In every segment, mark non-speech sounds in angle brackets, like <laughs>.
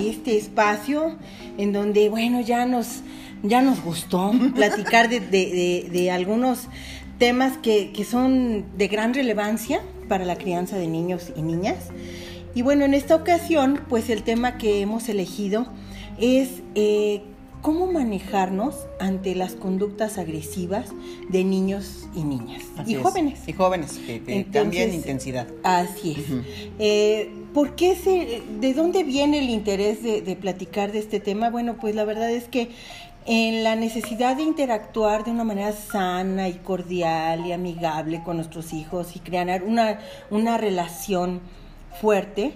Este espacio en donde, bueno, ya nos, ya nos gustó <laughs> platicar de, de, de, algunos temas que, que, son de gran relevancia para la crianza de niños y niñas. Y bueno, en esta ocasión, pues el tema que hemos elegido es eh, cómo manejarnos ante las conductas agresivas de niños y niñas y jóvenes. Y jóvenes, que, cambian intensidad. Así es. Eh, ¿Por qué se, de dónde viene el interés de, platicar de este tema? Bueno, pues la verdad es que en la necesidad de interactuar de una manera sana y cordial y amigable con nuestros hijos y crear una, una relación fuerte,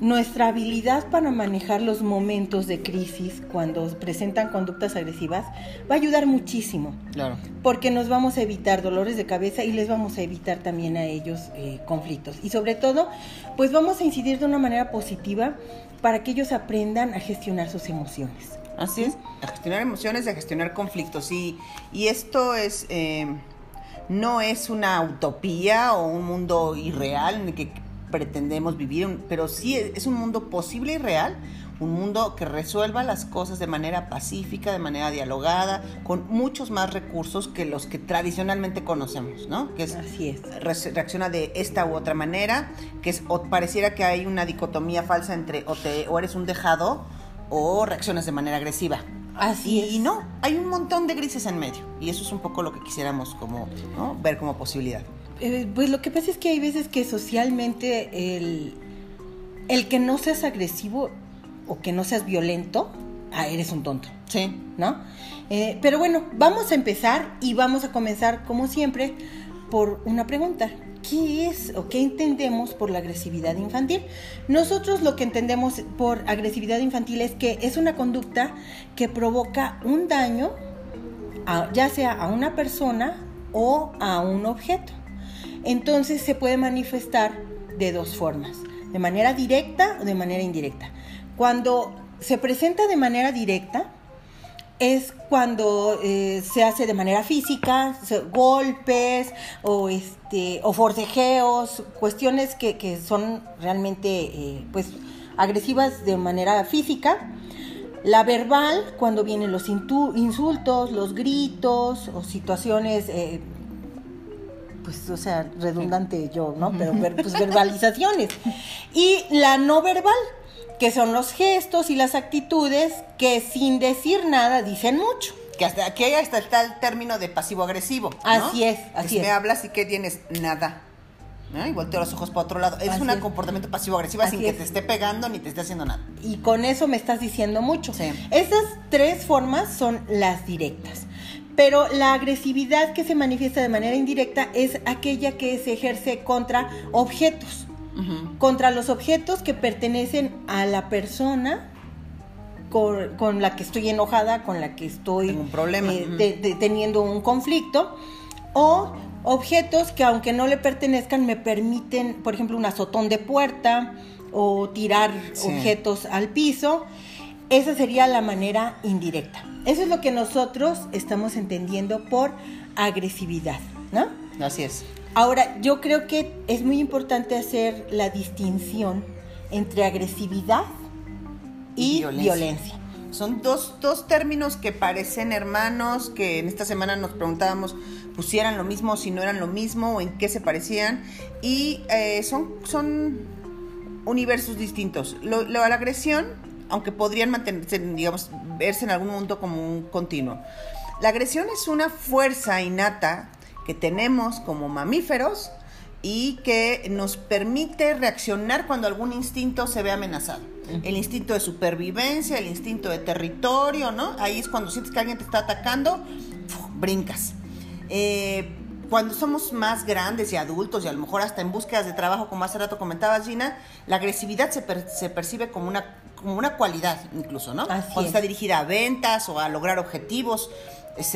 nuestra habilidad para manejar los momentos de crisis cuando presentan conductas agresivas va a ayudar muchísimo. Claro. Porque nos vamos a evitar dolores de cabeza y les vamos a evitar también a ellos eh, conflictos. Y sobre todo, pues vamos a incidir de una manera positiva para que ellos aprendan a gestionar sus emociones. Así es, a gestionar emociones, a gestionar conflictos. Y, y esto es... Eh, no es una utopía o un mundo irreal en el que pretendemos vivir, pero sí es un mundo posible y real, un mundo que resuelva las cosas de manera pacífica, de manera dialogada, con muchos más recursos que los que tradicionalmente conocemos, ¿no? Que es, Así es. reacciona de esta u otra manera, que es o pareciera que hay una dicotomía falsa entre o, te, o eres un dejado o reaccionas de manera agresiva. Así y, es. no, hay un montón de grises en medio y eso es un poco lo que quisiéramos como ¿no? ver como posibilidad. Eh, pues lo que pasa es que hay veces que socialmente el, el que no seas agresivo o que no seas violento, ah, eres un tonto. Sí. ¿No? Eh, pero bueno, vamos a empezar y vamos a comenzar, como siempre, por una pregunta. ¿Qué es o qué entendemos por la agresividad infantil? Nosotros lo que entendemos por agresividad infantil es que es una conducta que provoca un daño, ya sea a una persona o a un objeto entonces se puede manifestar de dos formas, de manera directa o de manera indirecta. Cuando se presenta de manera directa, es cuando eh, se hace de manera física, golpes o este o forcejeos, cuestiones que, que son realmente eh, pues agresivas de manera física. La verbal, cuando vienen los insultos, los gritos o situaciones eh, pues, o sea, redundante yo, ¿no? Pero pues <laughs> verbalizaciones. Y la no verbal, que son los gestos y las actitudes que sin decir nada dicen mucho. Que hasta aquí hasta está el término de pasivo-agresivo. Así es, así es. me hablas y que tienes nada. ¿no? Y volteo los ojos para otro lado. Es un comportamiento pasivo-agresivo sin que te esté pegando ni te esté haciendo nada. Y con eso me estás diciendo mucho. Sí. Esas tres formas son las directas. Pero la agresividad que se manifiesta de manera indirecta es aquella que se ejerce contra objetos, contra los objetos que pertenecen a la persona con, la que estoy enojada, con la que estoy un problema. Eh, teniendo un conflicto, o objetos que aunque no le pertenezcan me permiten, por ejemplo, un azotón de puerta o tirar objetos al piso. Esa sería la manera indirecta. Eso es lo que nosotros estamos entendiendo por agresividad, ¿no? Así es. Ahora, yo creo que es muy importante hacer la distinción entre agresividad y, violencia. violencia. Son dos, dos, términos que parecen hermanos, que en esta semana nos preguntábamos si eran lo mismo, si no eran lo mismo, o en qué se parecían. Y eh, son, son universos distintos. Lo, lo, la agresión aunque podrían mantenerse, digamos, verse en algún momento como un continuo. La agresión es una fuerza innata que tenemos como mamíferos y que nos permite reaccionar cuando algún instinto se ve amenazado. El instinto de supervivencia, el instinto de territorio, ¿no? Ahí es cuando sientes que alguien te está atacando, brincas. Eh, cuando somos más grandes y adultos y a lo mejor hasta en búsquedas de trabajo, como hace rato comentabas, Gina, la agresividad se, se percibe como una como una cualidad incluso, ¿no? Cuando está dirigida a ventas o a lograr objetivos, es,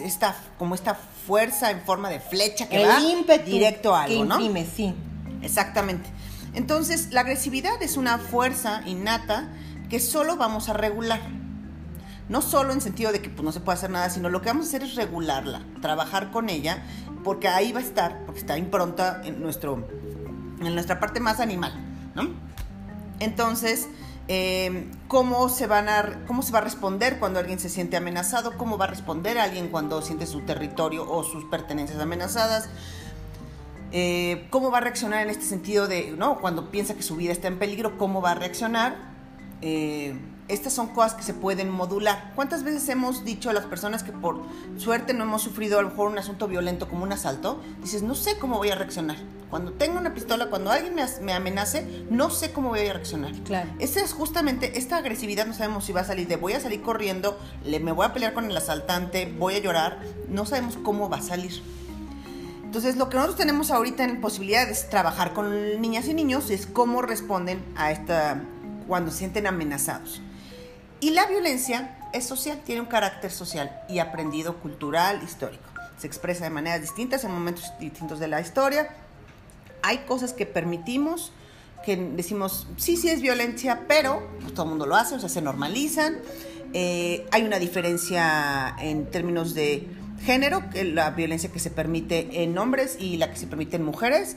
esta, como esta fuerza en forma de flecha que va directo a algo, que imprime, sí. Exactamente. Entonces, la agresividad es una fuerza innata que solo vamos a regular. No solo en sentido de que pues, no se puede hacer nada, sino lo que vamos a hacer es regularla, trabajar con ella, porque ahí va a estar, porque está impronta en, nuestro, en nuestra parte más animal, ¿no? Entonces, eh, cómo, se van a, cómo se va a responder cuando alguien se siente amenazado, cómo va a responder alguien cuando siente su territorio o sus pertenencias amenazadas, eh, cómo va a reaccionar en este sentido de, ¿no? Cuando piensa que su vida está en peligro, cómo va a reaccionar. Eh, estas son cosas que se pueden modular. ¿Cuántas veces hemos dicho a las personas que por suerte no hemos sufrido a lo mejor un asunto violento como un asalto? Dices, no sé cómo voy a reaccionar. Cuando tengo una pistola, cuando alguien me, amenace, no sé cómo voy a reaccionar. Claro. Esta es justamente, esta agresividad no sabemos si va a salir de voy a salir corriendo, le, me voy a pelear con el asaltante, voy a llorar, no sabemos cómo va a salir. Entonces, lo que nosotros tenemos ahorita en posibilidad de trabajar con niñas y niños es cómo responden a esta cuando se sienten amenazados. Y la violencia es social, tiene un carácter social y aprendido cultural, histórico. Se expresa de maneras distintas en momentos distintos de la historia. Hay cosas que permitimos, que decimos, sí, sí es violencia, pero pues, todo el mundo lo hace, o sea, se normalizan. Eh, hay una diferencia en términos de género, la violencia que se permite en hombres y la que se permite en mujeres.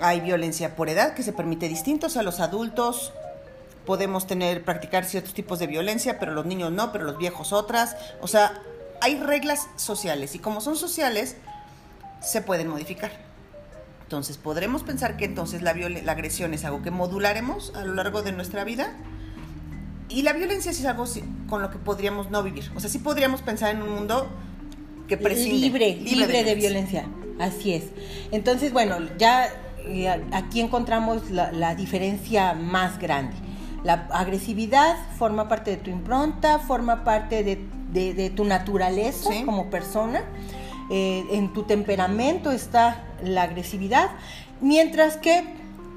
Hay violencia por edad que se permite distintos a los adultos podemos tener, practicar ciertos tipos de violencia, pero los niños no, pero los viejos otras. O sea, hay reglas sociales y como son sociales, se pueden modificar. Entonces, podremos pensar que entonces la, la agresión es algo que modularemos a lo largo de nuestra vida. Y la violencia es algo con lo que podríamos no vivir. O sea, sí podríamos pensar en un mundo que prescinde. Libre, libre, de, violencia. Así es. Entonces, bueno, ya eh, aquí encontramos la, la diferencia más grande la agresividad forma parte de tu impronta, forma parte de, tu naturaleza como persona. Eh, en tu temperamento está la agresividad, mientras que,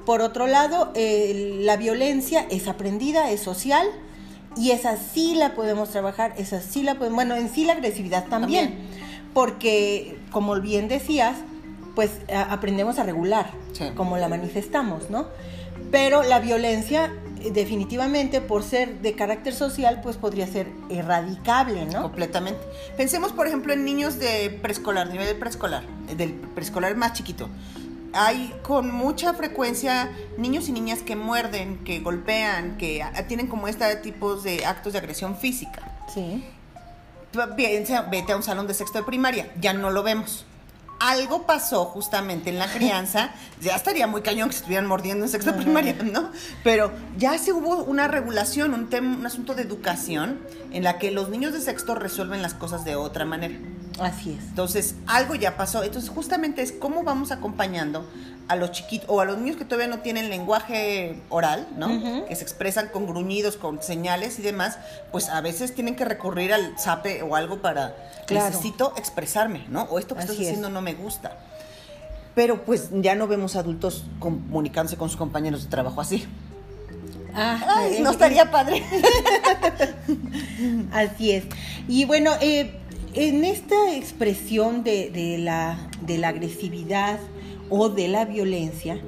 por otro lado, eh, la violencia es aprendida, es social, y esa sí la podemos trabajar, esa sí la podemos, bueno, en sí la agresividad también, porque, como bien decías, pues aprendemos a regular, como la manifestamos, ¿no? Pero la violencia definitivamente por ser de carácter social, pues podría ser erradicable, ¿no? Completamente. Pensemos, por ejemplo, en niños de preescolar, nivel preescolar, del preescolar más chiquito. Hay con mucha frecuencia niños y niñas que muerden, que golpean, que tienen como este tipos de actos de agresión física. Sí. Vete a un salón de sexto de primaria, ya no lo vemos algo pasó justamente en la <laughs> crianza, ya estaría muy cañón que estuvieran mordiendo en sexto primaria, ¿no? Pero ya se hubo una regulación, un, tema, un asunto de educación en la que los niños de sexto resuelven las cosas de otra manera. Así es. Entonces, algo ya pasó. Entonces, justamente es cómo vamos acompañando a los chiquitos o a los niños que todavía no tienen lenguaje oral, ¿no? Que se expresan con gruñidos, con señales y demás, pues a veces tienen que recurrir al zape o algo para necesito expresarme, ¿no? O esto que estás haciendo no me gusta. Pero pues ya no vemos adultos comunicándose con sus compañeros de trabajo así. Ah, Ay, no estaría padre. <laughs> así es. Y bueno, eh, en esta expresión de, la, de la agresividad o de la violencia,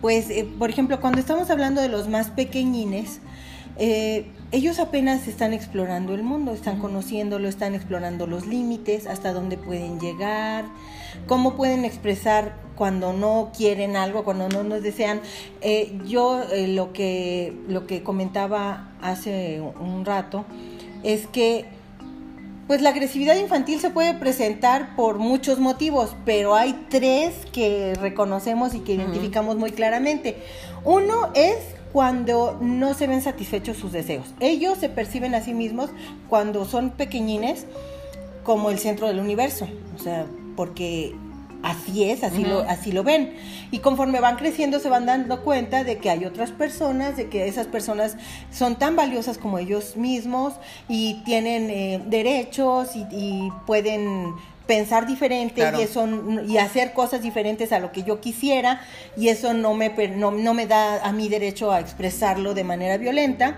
pues, eh, por ejemplo, cuando estamos hablando de los más pequeñines, eh, ellos apenas están explorando el mundo, están conociéndolo, están explorando los límites, hasta dónde pueden llegar, cómo pueden expresar cuando no quieren algo, cuando no nos desean. Eh, yo lo, que, lo que comentaba hace un rato es que pues la agresividad infantil se puede presentar por muchos motivos, pero hay tres que reconocemos y que identificamos muy claramente. Uno es cuando no se ven satisfechos sus deseos. Ellos se perciben a sí mismos cuando son pequeñines como el centro del universo, o sea, porque así es, así, lo, así lo ven. Y conforme van creciendo se van dando cuenta de que hay otras personas, de que esas personas son tan valiosas como ellos mismos y tienen eh, derechos y, pueden pensar diferente y eso y hacer cosas diferentes a lo que yo quisiera y eso no me no, no me da a mí derecho a expresarlo de manera violenta.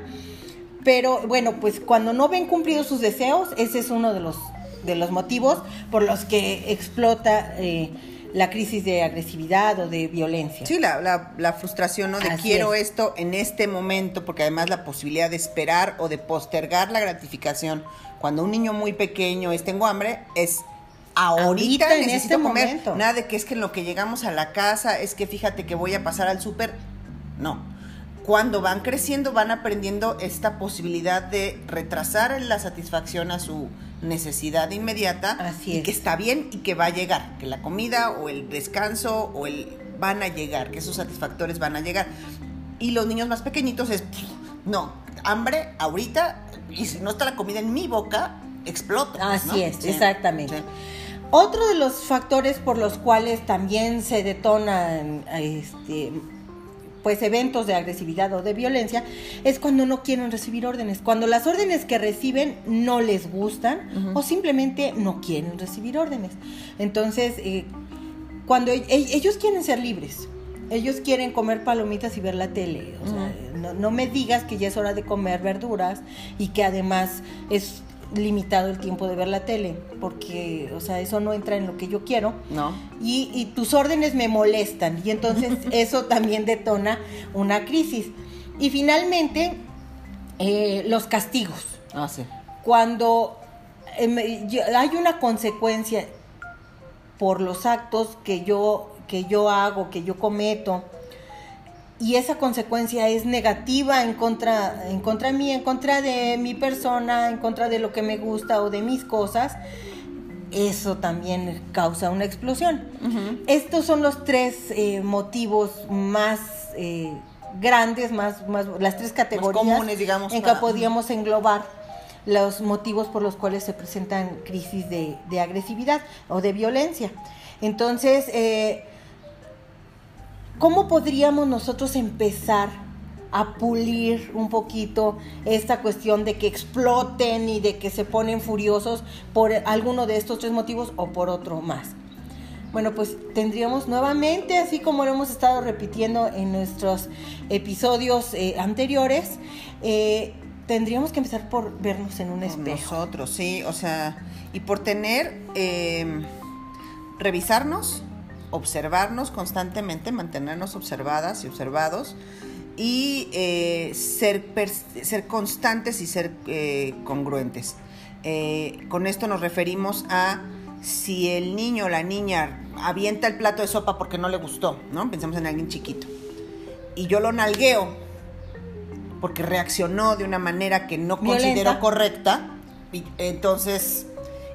Pero bueno pues cuando no ven cumplidos sus deseos ese es uno de los de los motivos por los que explota eh, la crisis de agresividad o de violencia. Sí, la, la, frustración ¿no? de quiero esto en este momento, porque además la posibilidad de esperar o de postergar la gratificación cuando un niño muy pequeño es tengo hambre, es ahorita, en este comer. Momento. Nada de que es que en lo que llegamos a la casa es que fíjate que voy a pasar al súper. No cuando van creciendo van aprendiendo esta posibilidad de retrasar la satisfacción a su necesidad inmediata Así y es. que está bien y que va a llegar, que la comida o el descanso o el van a llegar, que esos satisfactores van a llegar. Y los niños más pequeñitos es no, hambre ahorita y si no está la comida en mi boca exploto. Así ¿no? es, Sí, exactamente. sí. Otro de los factores por los cuales también se detonan este, pues eventos de agresividad o de violencia es cuando no quieren recibir órdenes, cuando las órdenes que reciben no les gustan o simplemente no quieren recibir órdenes. Entonces, eh, cuando e- e- ellos quieren ser libres, ellos quieren comer palomitas y ver la tele. O sea, no, no me digas que ya es hora de comer verduras y que además es limitado el tiempo de ver la tele, porque, o sea, eso no entra en lo que yo quiero. No. Y, y tus órdenes me molestan y entonces <laughs> eso también detona una crisis. Y finalmente, eh, los castigos Ah, sí. cuando yo- hay una consecuencia por los actos que yo que yo hago, que yo cometo, y esa consecuencia es negativa en contra en contra mí, en contra de mi persona, en contra de lo que me gusta o de mis cosas, eso también causa una explosión. Estos son los tres eh, motivos más eh, grandes, más, más las tres categorías comunes, digamos, en que podríamos englobar los motivos por los cuales se presentan crisis de, de agresividad o de violencia. Entonces, eh, ¿cómo podríamos nosotros empezar a pulir un poquito esta cuestión de que exploten y de que se ponen furiosos por alguno de estos tres motivos o por otro más? Bueno, pues tendríamos nuevamente, así como lo hemos estado repitiendo en nuestros episodios eh, anteriores, eh, tendríamos que empezar por vernos en un espejo. Nosotros, sí, o sea, y por tener, eh, revisarnos, observarnos constantemente, mantenernos observadas y observados y eh, ser, ser constantes y ser eh, congruentes. Eh, con esto nos referimos a si el niño o la niña avienta el plato de sopa porque no le gustó, ¿no? Pensemos en alguien chiquito. Y yo lo nalgueo porque reaccionó de una manera que no Violenta. considero correcta. Y entonces,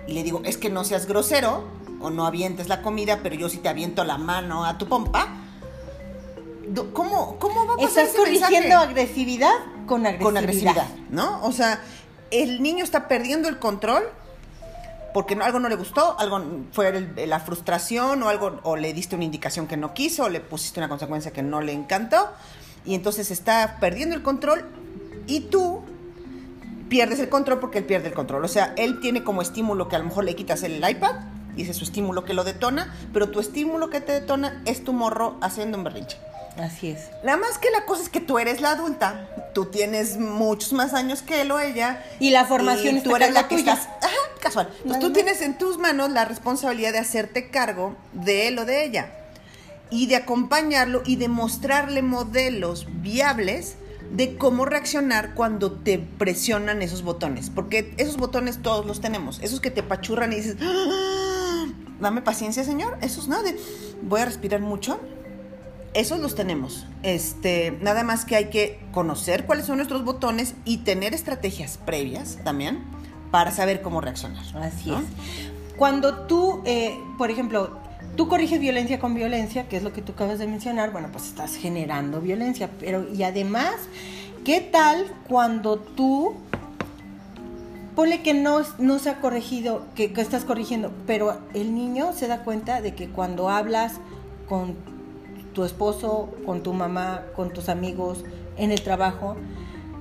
y le digo, es que no seas grosero o no avientes la comida, pero yo sí te aviento la mano a tu pompa. ¿Cómo, cómo va a pasar Estás ese corrigiendo mensaje? agresividad con agresividad. con agresividad, ¿no? O sea, el niño está perdiendo el control porque no, algo no le gustó, algo fue la frustración o algo o le diste una indicación que no quiso o le pusiste una consecuencia que no le encantó y entonces está perdiendo el control y tú pierdes el control porque él pierde el control. O sea, él tiene como estímulo que a lo mejor le quitas el iPad y ese es su estímulo que lo detona, pero tu estímulo que te detona es tu morro haciendo un berrinche. Así es. Nada más que la cosa es que tú eres la adulta, tú tienes muchos más años que él o ella. Y la formación y tú eres la que tuya. estás. Ajá, casual. Nada tú más. tienes en tus manos la responsabilidad de hacerte cargo de él o de ella y de acompañarlo y de mostrarle modelos viables de cómo reaccionar cuando te presionan esos botones. Porque esos botones todos los tenemos. Esos que te pachurran y dices, "Ah, dame paciencia, señor. Esos no, de, voy a respirar mucho. Esos los tenemos. Este, nada más que hay que conocer cuáles son nuestros botones y tener estrategias previas también para saber cómo reaccionar. Así ¿no? es. Cuando tú, eh, por ejemplo, tú corriges violencia con violencia, que es lo que tú acabas de mencionar, bueno, pues estás generando violencia. Pero, y además, ¿qué tal cuando tú, ponle que no, no se ha corregido, que, que estás corrigiendo, pero el niño se da cuenta de que cuando hablas con tu esposo, con tu mamá, con tus amigos, en el trabajo,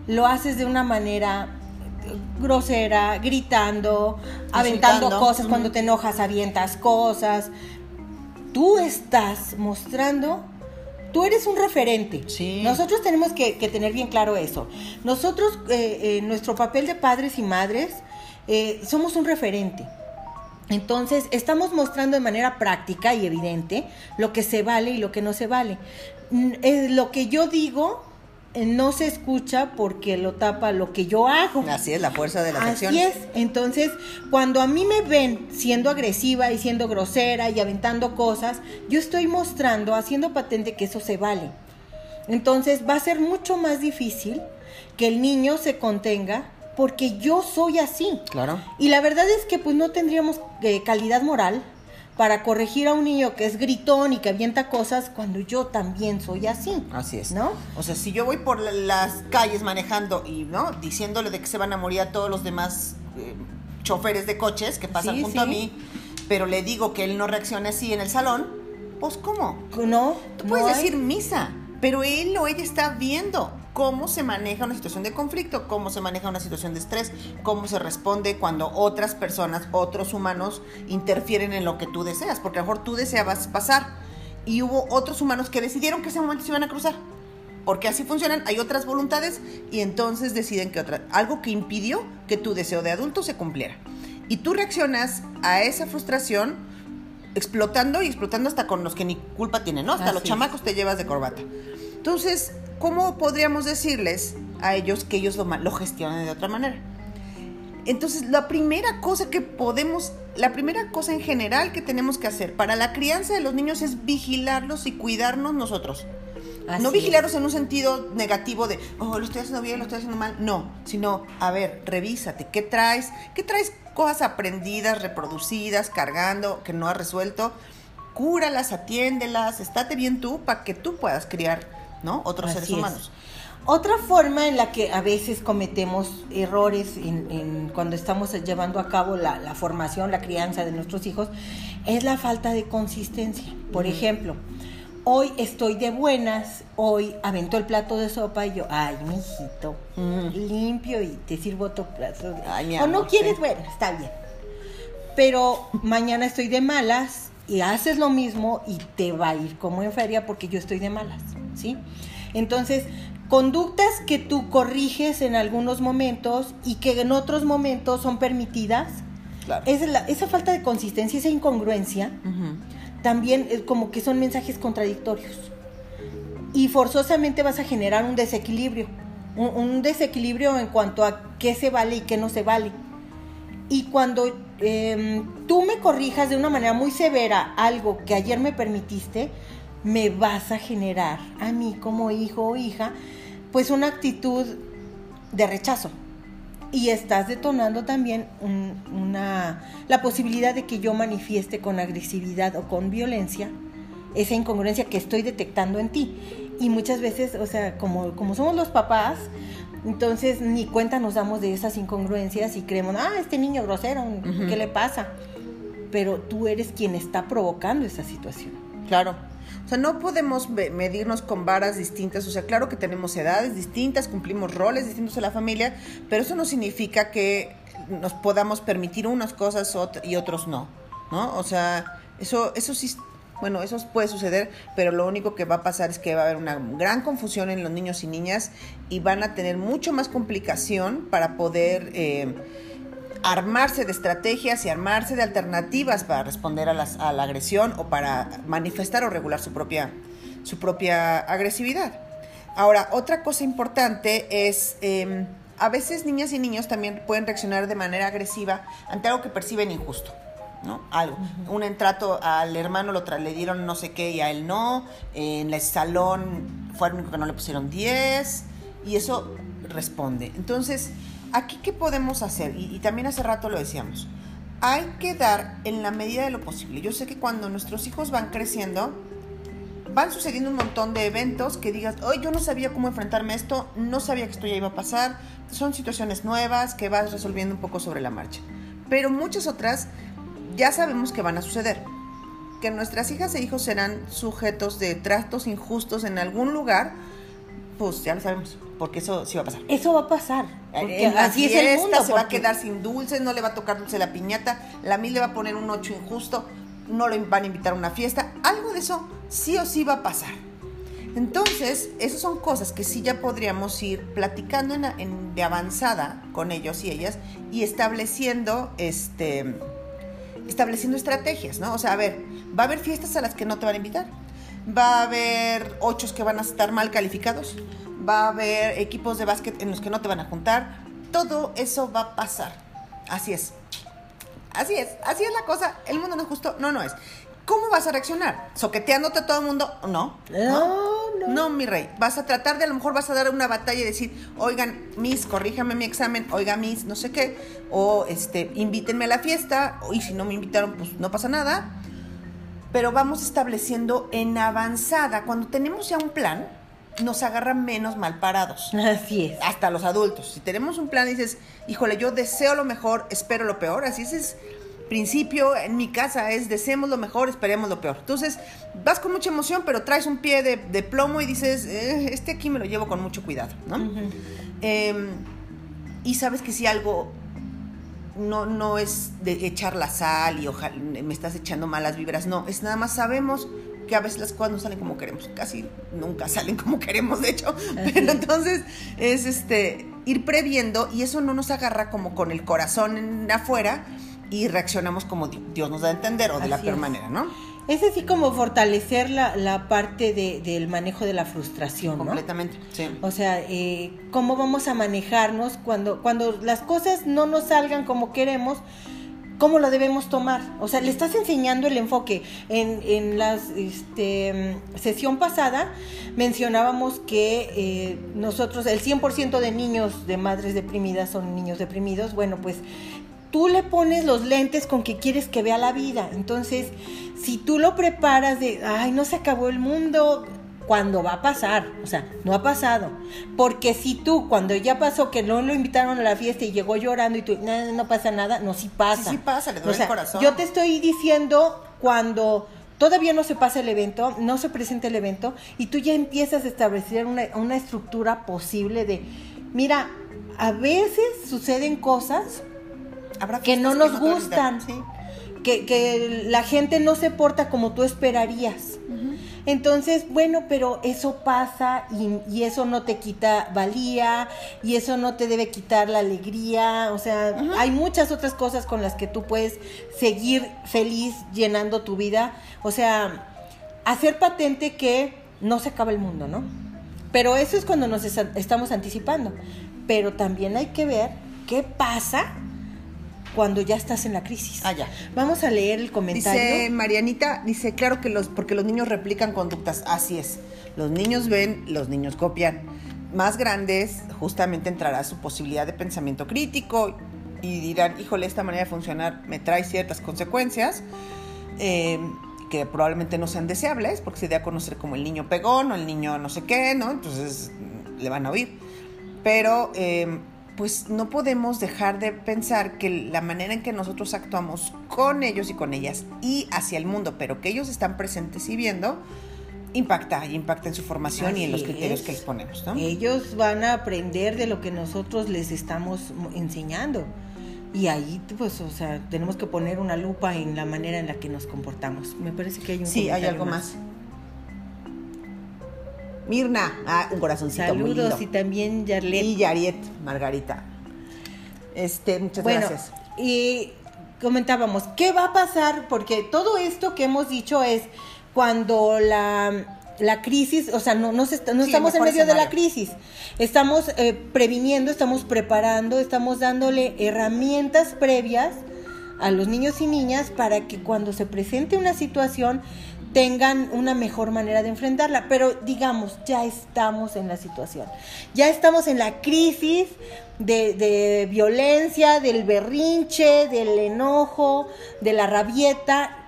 lo haces de una manera eh, grosera, gritando, aventando cosas, cuando te enojas avientas cosas. Tú estás mostrando, tú eres un referente. Sí. Nosotros tenemos que, que tener bien claro eso. Nosotros, eh, eh, nuestro papel de padres y madres, eh, somos un referente. Entonces, estamos mostrando de manera práctica y evidente lo que se vale y lo que no se vale. Mm, lo que yo digo no se escucha porque lo tapa lo que yo hago. Así es la fuerza de la Así acción. es. Entonces, cuando a mí me ven siendo agresiva y siendo grosera y aventando cosas, yo estoy mostrando, haciendo patente que eso se vale. Entonces va a ser mucho más difícil que el niño se contenga porque yo soy así. Claro. Y la verdad es que pues no tendríamos eh, calidad moral para corregir a un niño que es gritón y que avienta cosas cuando yo también soy así. Así es. ¿No? O sea, si yo voy por la- las calles manejando y, ¿no? Diciéndole de que se van a morir a todos los demás eh, choferes de coches que pasan Sí, junto a mí, pero le digo que él no reaccione así en el salón, pues ¿cómo? No, Tú puedes decir misa, pero él o ella está viendo cómo se maneja una situación de conflicto, cómo se maneja una situación de estrés, cómo se responde cuando otras personas, otros humanos interfieren en lo que tú deseas, porque a lo mejor tú deseabas pasar y hubo otros humanos que decidieron que ese momento se iban a cruzar. Porque así funcionan, hay otras voluntades y entonces deciden que otra, algo que impidió que tu deseo de adulto se cumpliera. Y tú reaccionas a esa frustración explotando y explotando hasta con los que ni culpa tienen, ¿no? Hasta Así los es. chamacos te llevas de corbata. Entonces, ¿cómo podríamos decirles a ellos que ellos lo, lo gestionen de otra manera? Entonces, la primera cosa que podemos, la primera cosa en general que tenemos que hacer para la crianza de los niños es vigilarlos y cuidarnos nosotros. Así no es. vigilarlos en un sentido negativo de, oh, lo estoy haciendo bien, lo estoy haciendo mal. No, sino, a ver, revísate, ¿qué traes? ¿Qué traes cosas aprendidas, reproducidas, cargando, que no has resuelto? Cúralas, atiéndelas, estate bien tú para que tú puedas criar, ¿no? Otros Así seres es. humanos. Otra forma en la que a veces cometemos errores en, en cuando estamos llevando a cabo la, la formación, la crianza de nuestros hijos, es la falta de consistencia. Por ejemplo, hoy estoy de buenas, hoy aventó el plato de sopa y yo, ay, mijito, limpio y te sirvo otro plato. Ay, mi o no quieres, sí. bueno, está bien. Pero mañana estoy de malas y haces lo mismo y te va a ir como en feria porque yo estoy de malas, ¿sí? Entonces, conductas que tú corriges en algunos momentos y que en otros momentos son permitidas, Claro. es la- esa falta de consistencia, esa incongruencia. También como que son mensajes contradictorios. Y forzosamente vas a generar un desequilibrio, un, desequilibrio en cuanto a qué se vale y qué no se vale. Y cuando eh, tú me corrijas de una manera muy severa algo que ayer me permitiste, me vas a generar a mí como hijo o hija, pues una actitud de rechazo. Y estás detonando también un- una, la posibilidad de que yo manifieste con agresividad o con violencia esa incongruencia que estoy detectando en ti. Y muchas veces, o sea, como, como somos los papás, entonces ni cuenta nos damos de esas incongruencias y creemos, ah, este niño grosero, ¿qué le pasa? Pero tú eres quien está provocando esa situación. Claro. Sea, no podemos me- medirnos con varas distintas. O sea, claro que tenemos edades distintas, cumplimos roles distintos en la familia, pero eso no significa que nos podamos permitir unas cosas y otros no, ¿no? O sea, eso, eso sí, bueno, eso puede suceder, pero lo único que va a pasar es que va a haber una gran confusión en los niños y niñas y van a tener mucho más complicación para poder eh, armarse de estrategias y armarse de alternativas para responder a, las- a la agresión o para manifestar o regular su propia, su propia agresividad. Ahora, otra cosa importante es, eh, a veces niñas y niños también pueden reaccionar de manera agresiva ante algo que perciben injusto. ¿no? Algo. Un entrato al hermano lo tra- le dieron no sé qué y a él no. En el salón fue el único que no le pusieron 10. Y eso responde. Entonces, aquí qué podemos hacer? Y, también hace rato lo decíamos. Hay que dar en la medida de lo posible. Yo sé que cuando nuestros hijos van creciendo, van sucediendo un montón de eventos que digas, hoy yo no sabía cómo enfrentarme a esto, no sabía que esto ya iba a pasar. Son situaciones nuevas que vas resolviendo un poco sobre la marcha. Pero muchas otras ya sabemos que van a suceder. Que nuestras hijas e hijos serán sujetos de tratos injustos en algún lugar, pues ya lo sabemos, porque eso sí va a pasar. Eso va a pasar. Porque así es el mundo. se va a porque- quedar sin dulces, no le va a tocar dulce la piñata, la mil le va a poner un ocho injusto, no le van a invitar a una fiesta, algo de eso sí o sí va a pasar. Entonces, esas son cosas que sí ya podríamos ir platicando en, en- de avanzada con ellos y ellas y estableciendo este estableciendo estrategias, ¿no? O sea, a ver, va a haber fiestas a las que no te van a invitar, va a haber ochos que van a estar mal calificados, va a haber equipos de básquet en los que no te van a juntar, todo eso va a pasar. Así es. Así es, así es la cosa. El mundo no es justo, no, no es. ¿Cómo vas a reaccionar? ¿Soqueteándote a todo el mundo? No. No, no. No, mi rey. Vas a tratar de, a lo mejor vas a dar una batalla y decir, oigan, Miss, corríjame mi examen, oiga, Miss, no sé qué, o este, invítenme a la fiesta, y si no me invitaron, pues no pasa nada. Pero vamos estableciendo en avanzada, cuando tenemos ya un plan, nos agarran menos mal parados. Así es. Hasta los adultos. Si tenemos un plan y dices, híjole, yo deseo lo mejor, espero lo peor, así ese es principio en mi casa es deseemos lo mejor, esperemos lo peor. Entonces, vas con mucha emoción, pero traes un pie de, de plomo y dices, eh, este aquí me lo llevo con mucho cuidado, ¿no? eh, y sabes que si algo no, no es de echar la sal y ojalá me estás echando malas vibras, no, es nada más sabemos que a veces las cosas no salen como queremos, casi nunca salen como queremos, de hecho, pero entonces es este ir previendo y eso no nos agarra como con el corazón en afuera y reaccionamos como Dios nos da a entender o de la peor es. manera, ¿no? Es así como fortalecer la, la parte de- del manejo de la frustración, ¿no? Completamente, sí. O sea, eh, cómo vamos a manejarnos cuando, cuando las cosas no nos salgan como queremos, cómo lo debemos tomar. O sea, le estás enseñando el enfoque. En, en la sesión pasada mencionábamos que eh, nosotros, el 100% de niños de madres deprimidas son niños deprimidos. Bueno, pues tú le pones los lentes con que quieres que vea la vida. Entonces, si tú lo preparas de, ay, no se acabó el mundo, cuando va a pasar, o sea, no ha pasado. Porque si tú, cuando ya pasó, que no lo invitaron a la fiesta y llegó llorando y tú, no, no pasa nada, no, sí pasa. Sí, sí pasa, le duele O sea, el corazón. Yo te estoy diciendo cuando todavía no se pasa el evento, no se presenta el evento, y tú ya empiezas a establecer una, una estructura posible de, mira, a veces suceden cosas Habrá que no nos a gustan, sí. que, que la gente no se porta como tú esperarías. Entonces, bueno, pero eso pasa y, y eso no te quita valía y eso no te debe quitar la alegría. O sea, hay muchas otras cosas con las que tú puedes seguir feliz llenando tu vida. O sea, hacer patente que no se acaba el mundo, ¿no? Pero eso es cuando nos estamos anticipando. Pero también hay que ver qué pasa cuando ya estás en la crisis. Ah, ya. Vamos a leer el comentario. Dice Marianita, dice, claro que los, porque los niños replican conductas, así es. Los niños ven, los niños copian. Más grandes, justamente entrará su posibilidad de pensamiento crítico y dirán, híjole, esta manera de funcionar me trae ciertas consecuencias eh, que probablemente no sean deseables, porque se dé a conocer como el niño pegón o el niño no sé qué, ¿no? Entonces le van a oír. Pero eh, pues no podemos dejar de pensar que la manera en que nosotros actuamos con ellos y con ellas y hacia el mundo, pero que ellos están presentes y viendo, impacta y impacta en su formación y en los criterios es. que les ponemos, ¿no? Ellos van a aprender de lo que nosotros les estamos mo- enseñando. Y ahí, pues, o sea, tenemos que poner una lupa en la manera en la que nos comportamos. Me parece que hay un Sí, hay algo más. Mirna, ah, un corazoncito muy Saludos lindo. y también Yarlet. Y Yariet, Margarita. Este, muchas bueno, gracias. y comentábamos, ¿qué va a pasar? Porque todo esto que hemos dicho es cuando la, la crisis, o sea, no, no, se está- no Sí, estamos en medio de la crisis, estamos eh, previniendo, estamos preparando, estamos dándole herramientas previas a los niños y niñas para que cuando se presente una situación tengan una mejor manera de enfrentarla. Pero digamos, ya estamos en la situación. Ya estamos en la crisis de, de violencia, del berrinche, del enojo, de la rabieta.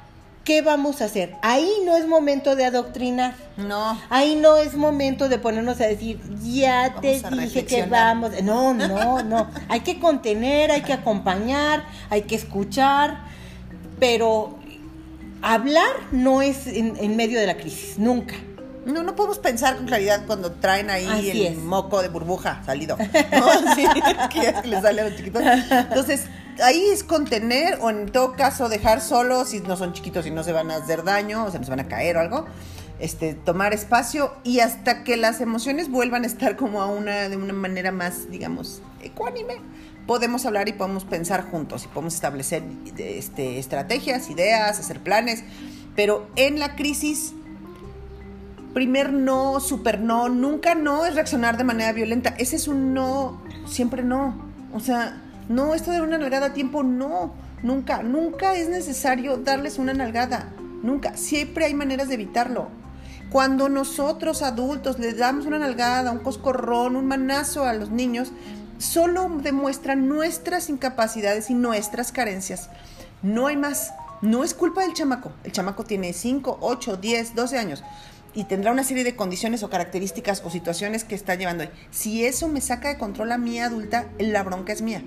¿Qué vamos a hacer? Ahí no es momento de adoctrinar. No, Ahí no es momento de ponernos a decir, ya te Vamos dije que vamos. No, <laughs> no, no. Hay que contener, hay que acompañar, hay que escuchar, pero hablar no es en, en medio de la crisis, nunca. no, no podemos pensar con claridad cuando traen ahí Así el es. moco de burbuja salido. <laughs> ¿no? Sí, <laughs> que ya es que le sale a los chiquitos. Entonces, ahí es contener o en todo caso dejar solos si no son chiquitos y no se van a hacer daño o se nos van a caer o algo. Este, tomar espacio y hasta que las emociones vuelvan a estar como a una, de una manera más, digamos, ecuánime, podemos hablar y podemos pensar juntos y podemos establecer este, estrategias, ideas, hacer planes. Pero en la crisis, primer no, super no, nunca no es reaccionar de manera violenta. Ese es un no, siempre no. O sea, no, esto de una nalgada a tiempo, no, nunca, nunca es necesario darles una nalgada. Nunca, siempre hay maneras de evitarlo. Cuando nosotros adultos les damos una nalgada, un coscorrón, un manazo a los niños, solo demuestran nuestras incapacidades y nuestras carencias. No hay más. No es culpa del chamaco. El chamaco tiene 5, 8, 10, 12 años y tendrá una serie de condiciones o características o situaciones que está llevando. Si eso me saca de control a mi adulta, la bronca es mía.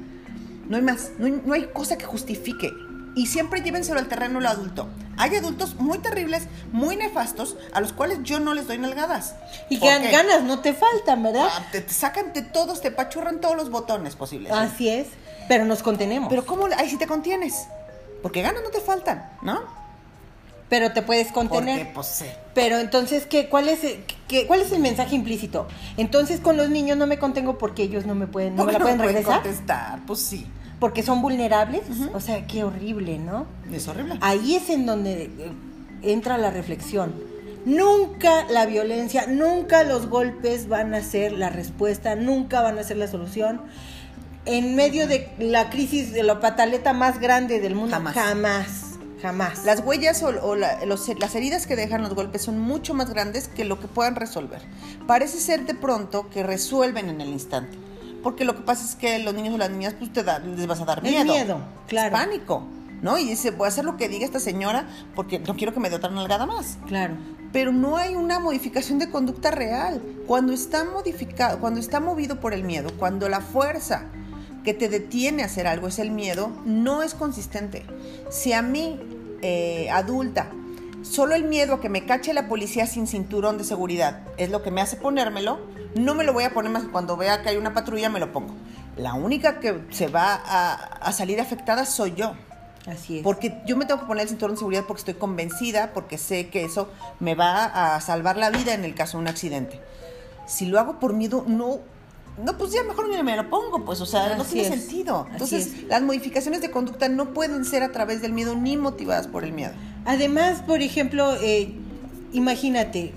No hay más, no no hay cosa que justifique. Y siempre llévenselo al terreno el adulto. Hay adultos muy terribles, muy nefastos, a los cuales yo no les doy nalgadas. Y ¿Por que ganas no te faltan, ¿verdad? Ah, Te, te sacan de todos, te pachurran todos los botones posibles. Así es. Pero nos contenemos. Pero ¿cómo? Ahí sí te contienes. Porque ganas no te faltan, ¿no? Pero te puedes contener. Porque, pues, sí. Pero entonces, ¿qué, cuál, es, el- qué, ¿cuál es el mensaje implícito? Entonces, con los niños no me contengo porque ellos no me pueden, no me ¿Por qué la pueden pueden regresar. contestar? Pues sí. Porque son vulnerables. O sea, qué horrible, ¿no? Es horrible. Ahí es en donde eh, entra la reflexión. Nunca la violencia, nunca los golpes van a ser la respuesta, nunca van a ser la solución. En medio de la crisis de la pataleta más grande del mundo, Jamás. jamás, jamás. Las huellas o, o la- los- las heridas que dejan los golpes son mucho más grandes que lo que puedan resolver. Parece ser de pronto que resuelven en el instante. Porque lo que pasa es que los niños o las niñas, pues te da- les vas a dar miedo. miedo, claro. Es pánico, ¿no? Y dice, voy a hacer lo que diga esta señora porque no quiero que me dé otra nalgada más. Claro. Pero no hay una modificación de conducta real. Cuando está modificado, cuando está movido por el miedo, cuando la fuerza que te detiene a hacer algo es el miedo, no es consistente. Si a mí, eh, adulta, solo el miedo a que me cache la policía sin cinturón de seguridad es lo que me hace ponérmelo, no me lo voy a poner más que cuando vea que hay una patrulla me lo pongo. La única que se va a, a salir afectada soy yo. Así es. Porque yo me tengo que poner el cinturón de seguridad porque estoy convencida, porque sé que eso me va a salvar la vida en el caso de un accidente. Si lo hago por miedo, no, no, pues ya mejor ni me lo pongo, pues, o sea, no Así tiene es, sentido. Entonces, es. las modificaciones de conducta no pueden ser a través del miedo ni motivadas por el miedo. Además, por ejemplo, eh, imagínate,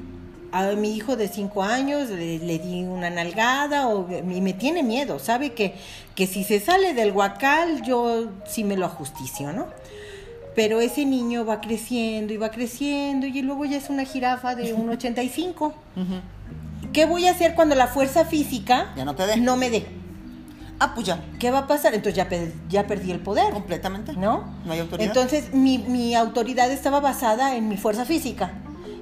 a mi hijo de cinco años le, le di una nalgada o, y me tiene miedo, sabe que, que si se sale del huacal yo sí me lo ajusticio, ¿no? Pero ese niño va creciendo y va creciendo y luego ya es una jirafa de 1,85. <laughs> ¿Qué voy a hacer cuando la fuerza física Ya no te dé. no me dé? Ah, pues ya, ¿Qué va a pasar? Entonces ya, pe- ya perdí el poder. completamente. ¿no? No hay autoridad. Entonces, mi, mi autoridad estaba basada en mi fuerza física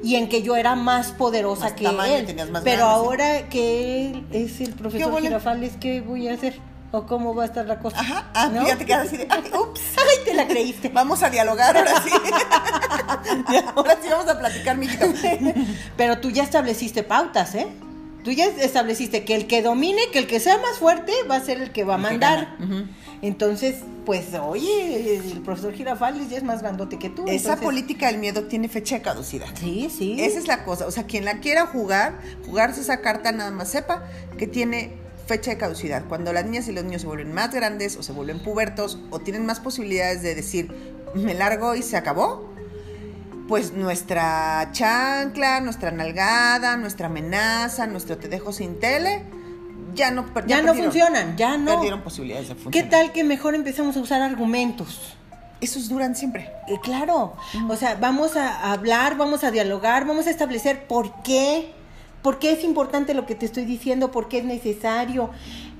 y en que yo era más poderosa Más que tamaño, él. tenías más Pero ganas, sí. ahora que él es el profesor huele? Girafales, ¿qué voy a hacer? ¿O cómo va a estar la cosa? Ajá, ah, ¿No? fíjate que ahora sí de, ay, ups. <laughs> Ay, te la creíste. Vamos a dialogar ahora sí. <laughs> ahora sí vamos a platicar, mijito. <laughs> Pero tú ya estableciste pautas, ¿eh? Tú ya estableciste que el que domine, que el que sea más fuerte, va a ser el que va a mandar. Entonces, pues, oye, el profesor Girafales ya es más grandote que tú. Esa entonces- política del miedo tiene fecha de caducidad. Sí, sí. Esa es la cosa. O sea, quien la quiera jugar, jugarse esa carta, nada más sepa que tiene fecha de caducidad. Cuando las niñas y los niños se vuelven más grandes o se vuelven pubertos o tienen más posibilidades de decir, me largo y se acabó, pues nuestra chancla, nuestra nalgada, nuestra amenaza, nuestro te dejo sin tele, ya no per- ya no funcionan, ya no. Perdieron posibilidades de ¿Qué funcionar. tal que mejor empezamos a usar argumentos? Esos duran siempre. Eh, claro, o sea, vamos a hablar, vamos a dialogar, vamos a establecer por qué, por qué es importante lo que te estoy diciendo, por qué es necesario.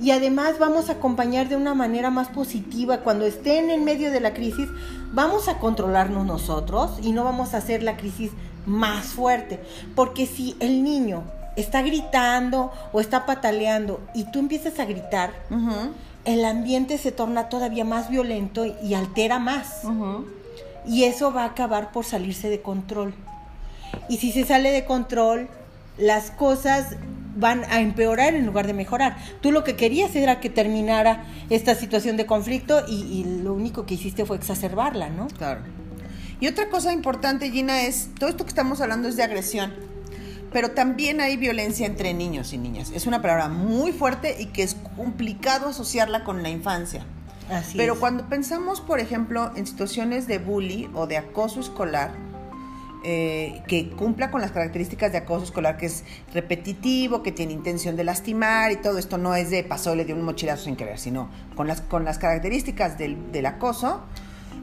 Y además vamos a acompañar de una manera más positiva. Cuando estén en medio de la crisis, vamos a controlarnos nosotros y no vamos a hacer la crisis más fuerte. Porque si el niño está gritando o está pataleando y tú empiezas a gritar, el ambiente se torna todavía más violento y altera más. Y eso va a acabar por salirse de control. Y si se sale de control, las cosas van a empeorar en lugar de mejorar. Tú lo que querías era que terminara esta situación de conflicto y, y lo único que hiciste fue exacerbarla, ¿no? Claro. Y otra cosa importante, Gina, es, todo esto que estamos hablando es de agresión, pero también hay violencia entre niños y niñas. Es una palabra muy fuerte y que es complicado asociarla con la infancia. Así pero es. cuando pensamos, por ejemplo, en situaciones de bully o de acoso escolar, eh, que cumpla con las características de acoso escolar, que es repetitivo, que tiene intención de lastimar y todo esto no es de pasó, le dio un mochilazo sin querer, sino con las, con las características del, del acoso,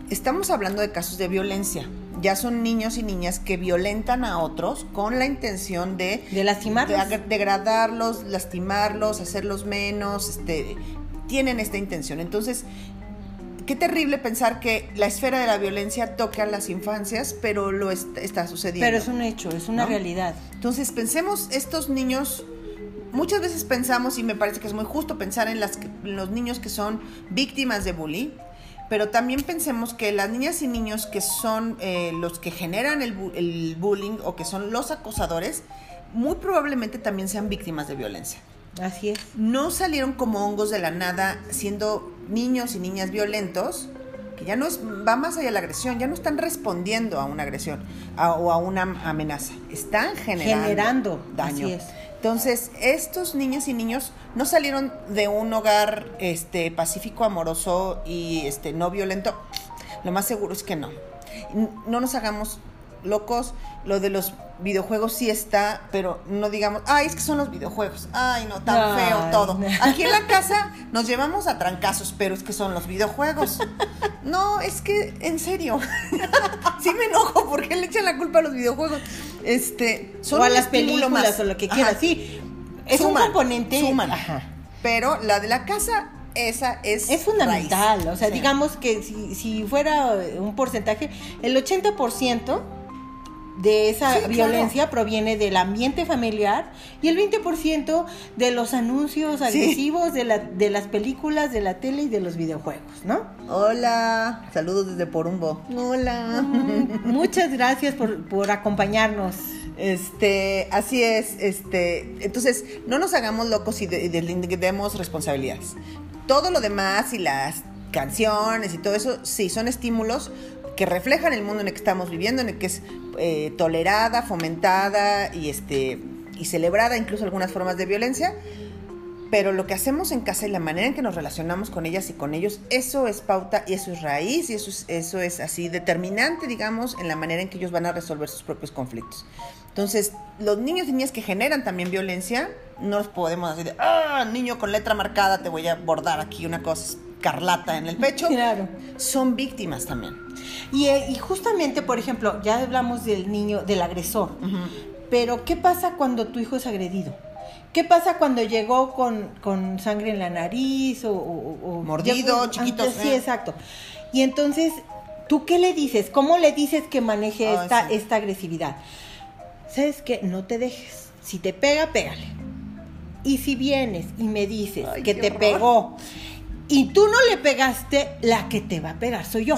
estamos hablando de casos de violencia. Ya son niños y niñas que violentan a otros con la intención de, De lastimarlos. de ag- degradarlos, lastimarlos, hacerlos menos, este, tienen esta intención. Entonces, qué terrible pensar que la esfera de la violencia toque a las infancias, pero lo est- está sucediendo. Pero es un hecho, es una ¿No? realidad. Entonces pensemos, estos niños, muchas veces pensamos, y me parece que es muy justo pensar en, las, en los niños que son víctimas de bullying, pero también pensemos que las niñas y niños que son eh, los que generan el, bu- el bullying o que son los acosadores, muy probablemente también sean víctimas de violencia. Así es. No salieron como hongos de la nada siendo niños y niñas violentos, que ya no es, va más allá de la agresión, ya no están respondiendo a una agresión a- o a una amenaza, están generando, Generando, daño. así es. Entonces, estos niñas y niños no salieron de un hogar este, pacífico, amoroso y este, no violento. Lo más seguro es que no. No nos hagamos locos. Lo de los videojuegos sí está, pero no digamos, ay, es que son los videojuegos. Ay, no, tan Ay, feo todo. no. <laughs> Aquí en la casa nos llevamos a trancazos, pero es que son los videojuegos. No, es que, en serio. <laughs> sí me enojo porque le echan la culpa a los videojuegos. Este, son o a las películas más. o lo que quieras. Sí, es Suman, un componente. suman. Ajá. Pero la de la casa, esa es. Es fundamental, raíz. o sea, Sí. digamos que si, si fuera un porcentaje, el 80% de esa Sí, claro. violencia proviene del ambiente familiar y el 20% de los anuncios agresivos de, la, de las películas, de la tele y de los videojuegos, ¿no? Hola, saludos desde Porumbo. Hola. Muchas gracias por, por acompañarnos. Este, así es, este, entonces no nos hagamos locos y de- y deslindemos responsabilidades. Todo lo demás y las canciones y todo eso, sí, son estímulos que reflejan el mundo en el que estamos viviendo, en el que es eh, tolerada, fomentada y este y celebrada incluso algunas formas de violencia. Pero lo que hacemos en casa y la manera en que nos relacionamos con ellas y con ellos, eso es pauta y eso es raíz y eso es, eso es así determinante, digamos, en la manera en que ellos van a resolver sus propios conflictos. Entonces, los niños y niñas que generan también violencia, no los podemos decir, ah, niño con letra marcada, te voy a bordar aquí una cosa escarlata en el pecho. Claro. Son víctimas también. Y, eh, y justamente, por ejemplo, ya hablamos del niño, del agresor, pero ¿qué pasa cuando tu hijo es agredido? ¿Qué pasa cuando llegó con, con sangre en la nariz o... o- o- Mordido, chiquitos, Sí, eh. exacto. Y entonces, ¿tú qué le dices? ¿Cómo le dices que maneje esta, sí. esta agresividad? ¿Sabes qué? No te dejes. Si te pega, pégale. Y si vienes y me dices Ay, que te horror. pegó y tú no le pegaste, la que te va a pegar soy yo.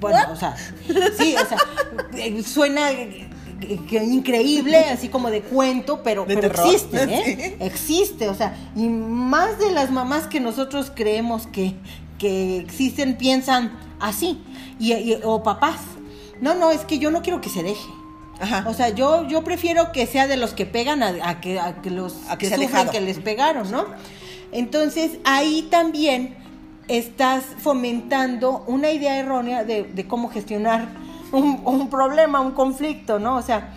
Bueno, o sea, sí, o sea, eh, suena eh, que increíble, así como de cuento, pero, De pero terror. existe, ¿eh? Existe, o sea, y más de las mamás que nosotros creemos que, que existen piensan así, y, y- o papás. No, no, es que yo no quiero que se deje. Ajá. O sea, yo, yo prefiero que sea de los que pegan a, a que, a que los A que que sufren que les pegaron, ¿no? Entonces, ahí también estás fomentando una idea errónea de, de cómo gestionar un, un problema, un conflicto, ¿no? O sea,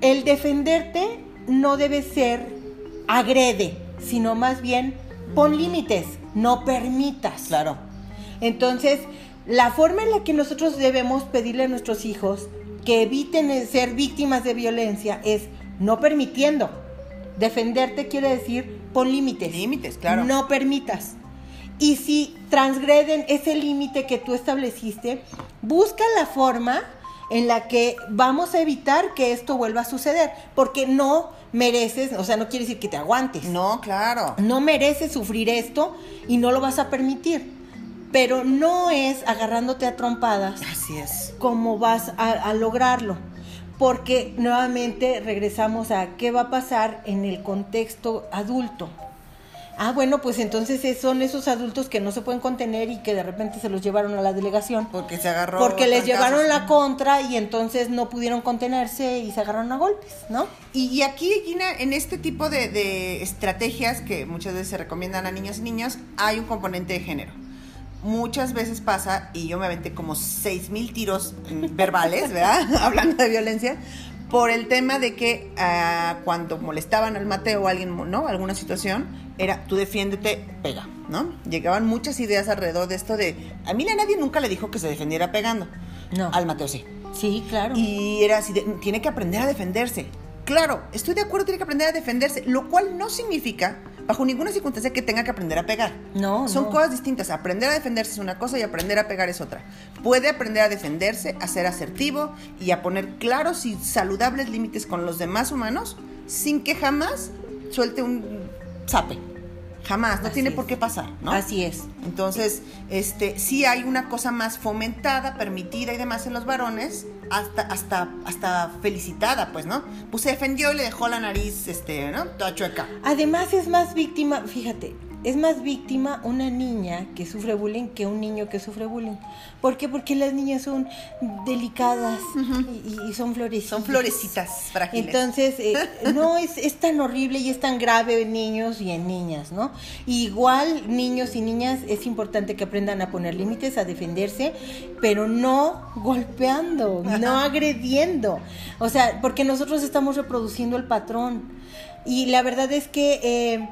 el defenderte no debe ser agrede, sino más bien pon límites, no permitas. claro. Entonces, la forma en la que nosotros debemos pedirle a nuestros hijos que eviten ser víctimas de violencia es no permitiendo. Defenderte quiere decir pon límites. Límites, claro. No permitas. Y si transgreden ese límite que tú estableciste, busca la forma en la que vamos a evitar que esto vuelva a suceder, porque no mereces, o sea, no quiere decir que te aguantes. No, claro. No mereces sufrir esto y no lo vas a permitir. Pero no es agarrándote a trompadas Así es. cómo vas a, a lograrlo. Porque nuevamente regresamos a qué va a pasar en el contexto adulto. Ah, bueno, pues entonces es- son esos adultos que no se pueden contener y que de repente se los llevaron a la delegación. Porque se agarró. Porque les llevaron la contra y entonces no pudieron contenerse y se agarraron a golpes, ¿no? Y, y aquí, Gina, en este tipo de, de estrategias que muchas veces se recomiendan a niños y niñas, hay un componente de género. Muchas veces pasa, y yo me aventé como seis mil tiros <laughs> verbales, ¿verdad? <laughs> Hablando de violencia, por el tema de que ah, cuando molestaban al Mateo o alguien, ¿no? Alguna situación, era tú defiéndete, pega, ¿no? Llegaban muchas ideas alrededor de esto de, a mí a nadie nunca le dijo que se defendiera pegando. No. Al Mateo sí. Sí, claro. Y era así, de, tiene que aprender a defenderse. Claro, estoy de acuerdo, tiene que aprender a defenderse, lo cual no significa, bajo ninguna circunstancia, que tenga que aprender a pegar. No, Son no. cosas distintas. Aprender a defenderse es una cosa y aprender a pegar es otra. Puede aprender a defenderse, a ser asertivo y a poner claros y saludables límites con los demás humanos sin que jamás suelte un zape. Jamás, no Así tiene es. por qué pasar, ¿no? Así es. Entonces, este, sí hay una cosa más fomentada, permitida y demás en los varones, hasta, hasta, hasta felicitada, pues, ¿no? Pues se defendió y le dejó la nariz, este, ¿no? Toda chueca. Además es más víctima, fíjate, es más víctima una niña que sufre bullying que un niño que sufre bullying. ¿Por qué? Porque las niñas son delicadas y, y son florecitas. Son florecitas frágiles. Entonces, eh, <laughs> no es, es tan horrible y es tan grave en niños y en niñas, ¿no? Igual, niños y niñas, es importante que aprendan a poner límites, a defenderse, pero no golpeando, no agrediendo. O sea, porque nosotros estamos reproduciendo el patrón. Y la verdad es que... eh,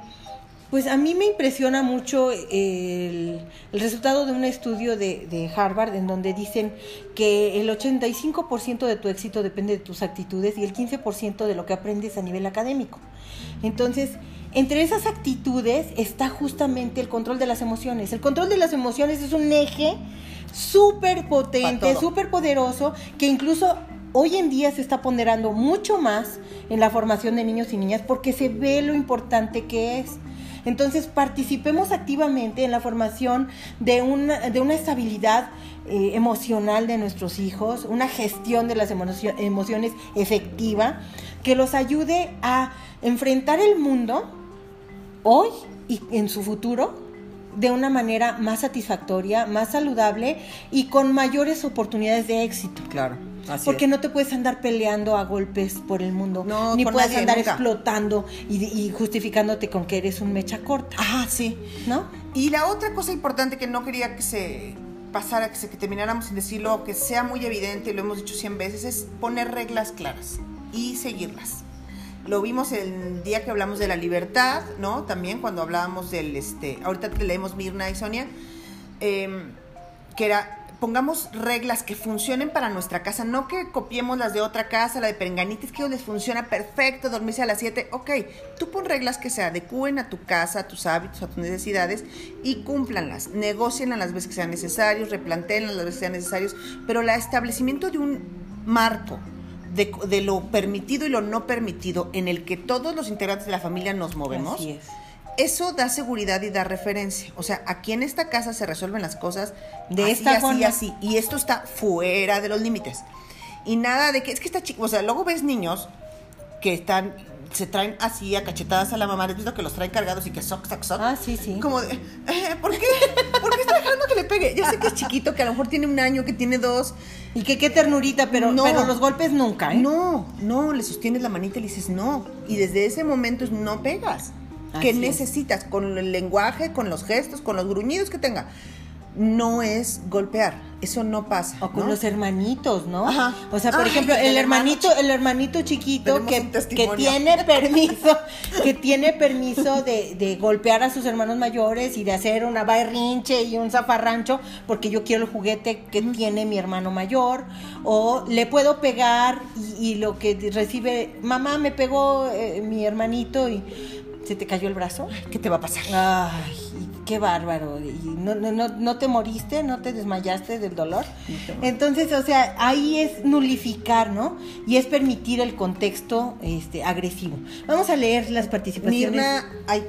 pues a mí me impresiona mucho el, el resultado de un estudio de, de Harvard en donde dicen que el 85% de tu éxito depende de tus actitudes y el 15% de lo que aprendes a nivel académico. Entonces, entre esas actitudes está justamente el control de las emociones. El control de las emociones es un eje súper potente, súper poderoso, que incluso hoy en día se está ponderando mucho más en la formación de niños y niñas porque se ve lo importante que es. Entonces participemos activamente en la formación de una, de una estabilidad eh, emocional de nuestros hijos, una gestión de las emocio- emociones efectiva, que los ayude a enfrentar el mundo hoy y en su futuro de una manera más satisfactoria, más saludable y con mayores oportunidades de éxito. Claro, así Porque es. no te puedes andar peleando a golpes por el mundo, No, ni puedes nadie, andar nunca. explotando y, y justificándote con que eres un mecha corta, Ah, sí. ¿no? Y la otra cosa importante que no quería que se pasara, que, se, que termináramos sin decirlo, que sea muy evidente, lo hemos dicho 100 veces, es poner reglas claras y seguirlas. Lo vimos el día que hablamos de la libertad, ¿no? También cuando hablábamos del, este, ahorita te leemos Mirna y Sonia, em, que era, pongamos reglas que funcionen para nuestra casa, no que copiemos las de otra casa, la de Perenganitis, que a ellos les funciona perfecto, dormirse a las 7, ok, tú pon reglas que se adecúen a tu casa, a tus hábitos, a tus necesidades y cúmplanlas, negocienlas las veces que sean necesarios, replanteenlas las veces que sean necesarios, pero el establecimiento de un marco de, de lo permitido y lo no permitido en el que todos los integrantes de la familia nos movemos, Así es. Eso da seguridad y da referencia. O sea, aquí en esta casa se resuelven las cosas De así, esta así, forma. así. Y esto está fuera de los límites. Y nada de que es que está chico. O sea, luego ves niños que están, se traen así a cachetadas a la mamá. ¿Has visto que los traen cargados y que soc, soc, soc? Ah, sí, sí. Como de, eh, ¿por qué? ¿Por qué está dejando que le pegue? Yo sé que es chiquito, que a lo mejor tiene un año, que tiene dos. Y que qué ternurita, pero, No. pero los golpes nunca, ¿eh? No, no, le sostienes la manita y le dices no. Y desde ese momento no pegas. Así ¿Qué es. necesitas? Con el lenguaje, con los gestos, con los gruñidos que tenga. No es golpear. Eso no pasa. O con ¿no? los hermanitos, ¿no? Ajá. O sea, por Ay, ejemplo, el hermanito, el hermanito chiquito que, que tiene <laughs> permiso, que tiene permiso de, de golpear a sus hermanos mayores y de hacer una berrinche y un zafarrancho porque yo quiero el juguete que tiene mi hermano mayor. O le puedo pegar y, y lo que recibe, mamá me pegó eh, mi hermanito y se te cayó el brazo. ¿Qué te va a pasar? Ay, qué bárbaro. ¿Y no, no, no, no te moriste? ¿No te desmayaste del dolor? Entonces, o sea, ahí es nulificar, ¿no? Y es permitir el contexto este, agresivo. Vamos a leer las participaciones. Mirna, ay,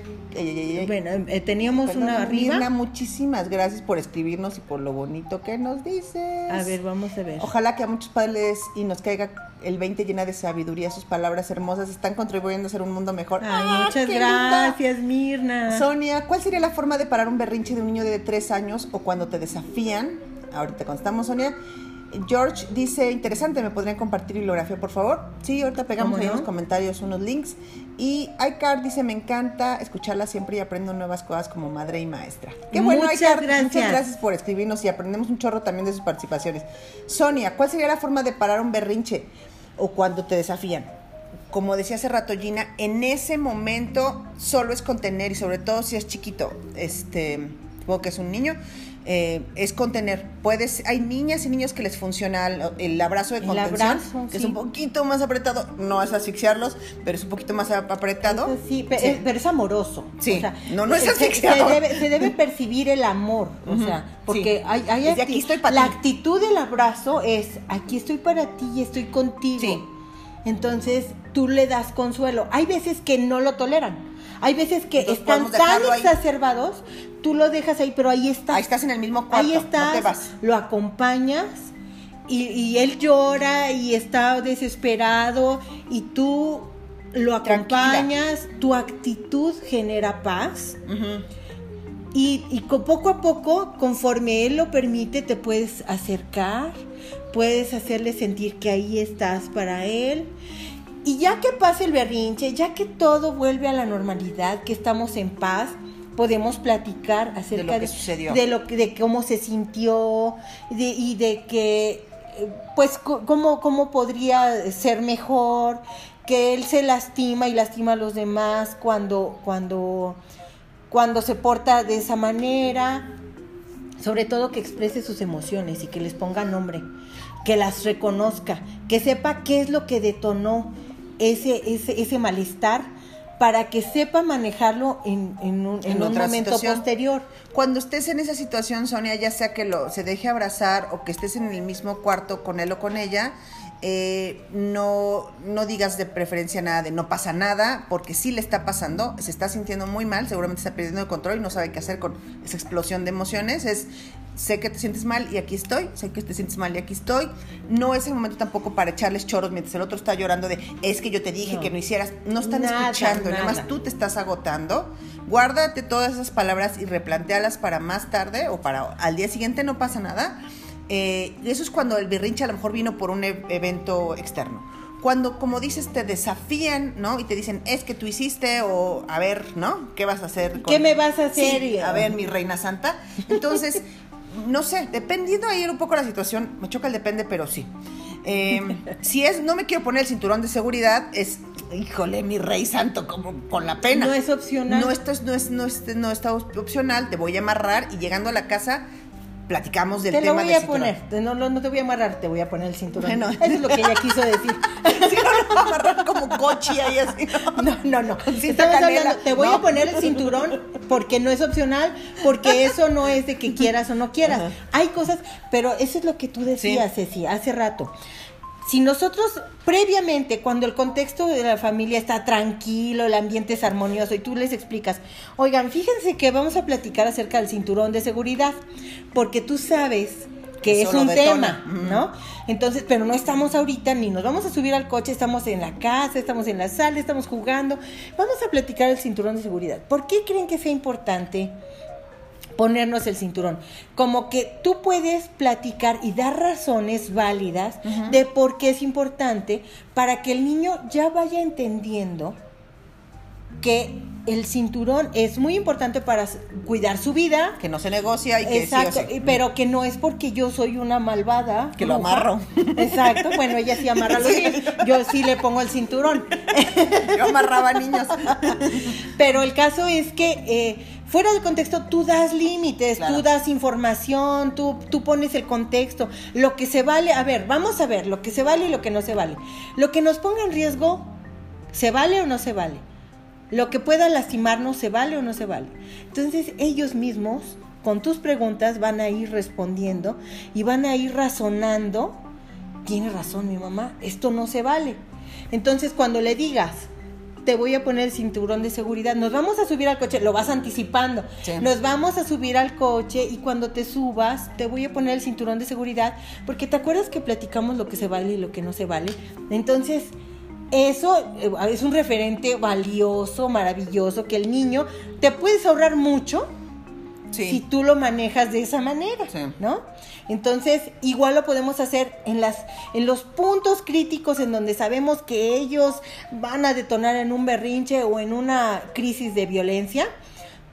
Bueno, eh, teníamos Perdón, una arriba. Mirna, muchísimas gracias por escribirnos y por lo bonito que nos dices. A ver, vamos a ver. Ojalá que a muchos padres y nos caiga el 20 llena de sabiduría. Sus palabras hermosas están contribuyendo a hacer un mundo mejor. Ay, ¡Ah, muchas qué linda! gracias, Mirna. Sonia, ¿cuál sería la forma de parar un berrinche de un niño de tres años o cuando te desafían? Ahorita contestamos, Sonia. George dice, interesante, ¿me podrían compartir bibliografía, por favor? Sí, ahorita pegamos ¿Cómo ahí en no? los comentarios unos links. Y iCar dice, me encanta escucharla siempre y aprendo nuevas cosas como madre y maestra. Qué bueno, Muchas iCar. gracias. Muchas gracias por escribirnos y aprendemos un chorro también de sus participaciones. Sonia, ¿cuál sería la forma de parar un berrinche? o cuando te desafían. Como decía hace rato Gina, en ese momento solo es contener y sobre todo si es chiquito, este, supongo que es un niño, eh, es contener. Puedes, hay niñas y niños que les funciona el, el abrazo de contención, abrazo, que es un poquito más apretado, no es asfixiarlos, pero es un poquito más ap- apretado. Sí, eh, pero es amoroso. Sí. No, no es se- se, asfixiador. debe, se debe <laughs> percibir el amor, o sea, porque hay, hay acti- aquí estoy pa' la ti. actitud del abrazo es aquí estoy para ti y estoy contigo. Entonces tú le das consuelo. Hay veces que no lo toleran. Hay veces que Entonces, están tan ahí. exacerbados, tú lo dejas ahí, pero ahí está. Ahí estás en el mismo cuarto, Ahí estás, no te vas. lo acompañas y, y él llora y está desesperado y tú lo Tranquila. acompañas, tu actitud genera paz y, y co- poco a poco, conforme él lo permite, te puedes acercar, puedes hacerle sentir que ahí estás para él. Y ya que pase el berrinche, ya que todo vuelve a la normalidad, que estamos en paz, podemos platicar acerca lo que sucedió. de lo que, de cómo se sintió de- y de que, eh, pues, cómo, cómo podría ser mejor, que él se lastima y lastima a los demás cuando, cuando, cuando se porta de esa manera, sobre todo que exprese sus emociones y que les ponga nombre, que las reconozca, que sepa qué es lo que detonó ese, ese, ese malestar para que sepa manejarlo en, en un, en En un momento situación. posterior. Cuando estés en esa situación, Sonia, ya sea que lo, se deje abrazar o que estés en el mismo cuarto con él o con ella, eh, no, no digas de preferencia nada de no pasa nada, porque sí le está pasando, se está sintiendo muy mal, seguramente está perdiendo el control y no sabe qué hacer con esa explosión de emociones. Es, sé que te sientes mal y aquí estoy, sé que te sientes mal y aquí estoy. No es el momento tampoco para echarles choros mientras el otro está llorando de, es que yo te dije No. que no hicieras. No están Nada, escuchando, nada más nada. tú te estás agotando. Guárdate todas esas palabras y replantealas para más tarde o para al día siguiente, no pasa nada. Eh, y eso es cuando el berrinche a lo mejor vino por un e- evento externo. Cuando, como dices, te desafían, ¿no? Y te dicen, es que tú hiciste, o a ver, ¿no? ¿Qué vas a hacer? ¿Qué me vas a hacer? Sí, a ver, mi reina santa. Entonces, <laughs> no sé, dependiendo ahí un poco la situación, me choca el depende, pero sí. Eh, si es, no me quiero poner el cinturón de seguridad, es, híjole, mi rey santo, como con la pena. No es opcional. No, esto es, no, es, no, es, no está opcional, te voy a amarrar y llegando a la casa platicamos del Te lo tema voy del a cinturón. poner, no, no, no te voy a amarrar, te voy a poner el cinturón. Bueno. Eso es lo que ella quiso decir. <laughs> Sí, no, no, amarrar como coche ahí así. No, no, no. Hablando, te voy No. a poner el cinturón porque no es opcional, porque eso no es de que quieras o no quieras. Hay cosas, pero eso es lo que tú decías, Ceci, hace rato. Si nosotros previamente, cuando el contexto de la familia está tranquilo, el ambiente es armonioso y tú les explicas, oigan, fíjense que vamos a platicar acerca del cinturón de seguridad, porque tú sabes que Eso es un detona. tema. ¿no? Entonces, pero no estamos ahorita ni nos vamos a subir al coche, estamos en la casa, estamos en la sala, estamos jugando. Vamos a platicar el cinturón de seguridad. ¿Por qué creen que sea importante ponernos el cinturón? Como que tú puedes platicar y dar razones válidas de por qué es importante para que el niño ya vaya entendiendo que el cinturón es muy importante para cuidar su vida, Que no se negocia y que Exacto, sí o sí. y- pero que no es porque yo soy una malvada. Que lo bruja. amarro. Exacto, bueno, ella sí amarra los <laughs> niños, yo sí le pongo el cinturón. <laughs> Yo amarraba niños. <laughs> Pero el caso es que eh, fuera del contexto tú das límites, Claro. tú das información, tú, tú pones el contexto, lo que se vale, a ver, vamos a ver, lo que se vale y lo que no se vale. Lo que nos ponga en riesgo, ¿se vale o no se vale? Lo que pueda lastimarnos, ¿se vale o no se vale? Entonces ellos mismos, con tus preguntas, van a ir respondiendo y van a ir razonando. Tiene razón mi mamá, esto no se vale. Entonces cuando le digas, te voy a poner el cinturón de seguridad, nos vamos a subir al coche, lo vas anticipando, Sí. nos vamos a subir al coche y cuando te subas, te voy a poner el cinturón de seguridad, porque te acuerdas que platicamos lo que se vale y lo que no se vale. Entonces, eso eh, es un referente valioso, maravilloso, que el niño te puedes ahorrar mucho Sí. si tú lo manejas de esa manera, Sí. ¿no? Entonces, igual lo podemos hacer en las en los puntos críticos en donde sabemos que ellos van a detonar en un berrinche o en una crisis de violencia,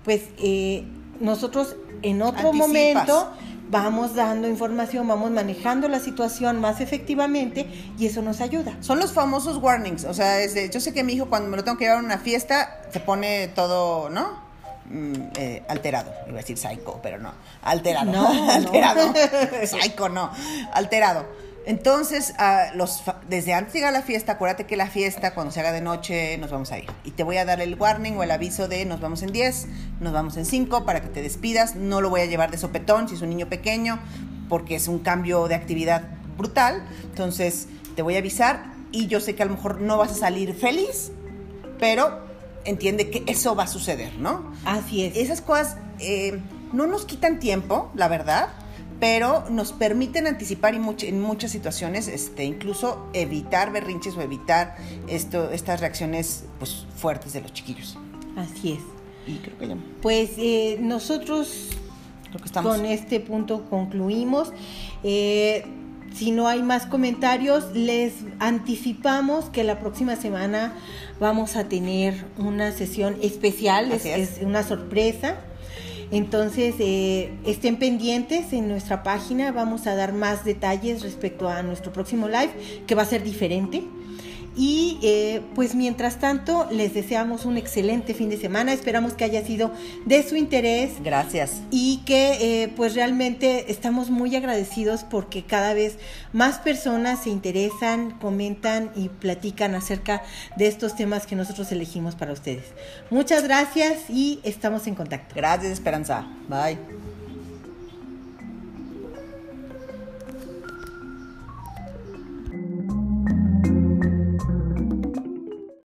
pues eh, nosotros en otro Anticipas. momento vamos dando información, vamos manejando la situación más efectivamente y eso nos ayuda. Son los famosos warnings, o sea, es de, yo sé que mi hijo cuando me lo tengo que llevar a una fiesta se pone todo, ¿no? Mm, eh, alterado, iba a decir psycho, pero no, alterado, No, <laughs> alterado, psycho no, alterado. Entonces, ah, los, desde antes de llegar a la fiesta, acuérdate que la fiesta, cuando se haga de noche, nos vamos a ir. Y te voy a dar el warning o el aviso de nos vamos en 10, nos vamos en 5 para que te despidas. No lo voy a llevar de sopetón si es un niño pequeño, porque es un cambio de actividad brutal. Entonces, te voy a avisar y yo sé que a lo mejor no vas a salir feliz, pero entiende que eso va a suceder, ¿no? Así es. Esas cosas eh, no nos quitan tiempo, la verdad, pero nos permiten anticipar y much- en muchas situaciones, este, incluso evitar berrinches o evitar esto, estas reacciones pues, fuertes de los chiquillos. Así es. Y creo que ya, Pues eh, nosotros creo que estamos. con este punto concluimos. Eh, si no hay más comentarios, les anticipamos que la próxima semana vamos a tener una sesión especial, es, Así es. es una sorpresa. Entonces, eh, estén pendientes en nuestra página, vamos a dar más detalles respecto a nuestro próximo live, que va a ser diferente. Y eh, pues mientras tanto, les deseamos un excelente fin de semana, esperamos que haya sido de su interés Gracias. y que eh, pues realmente estamos muy agradecidos porque cada vez más personas se interesan, comentan y platican acerca de estos temas que nosotros elegimos para ustedes. Muchas gracias y estamos en contacto. Gracias, Esperanza. Bye.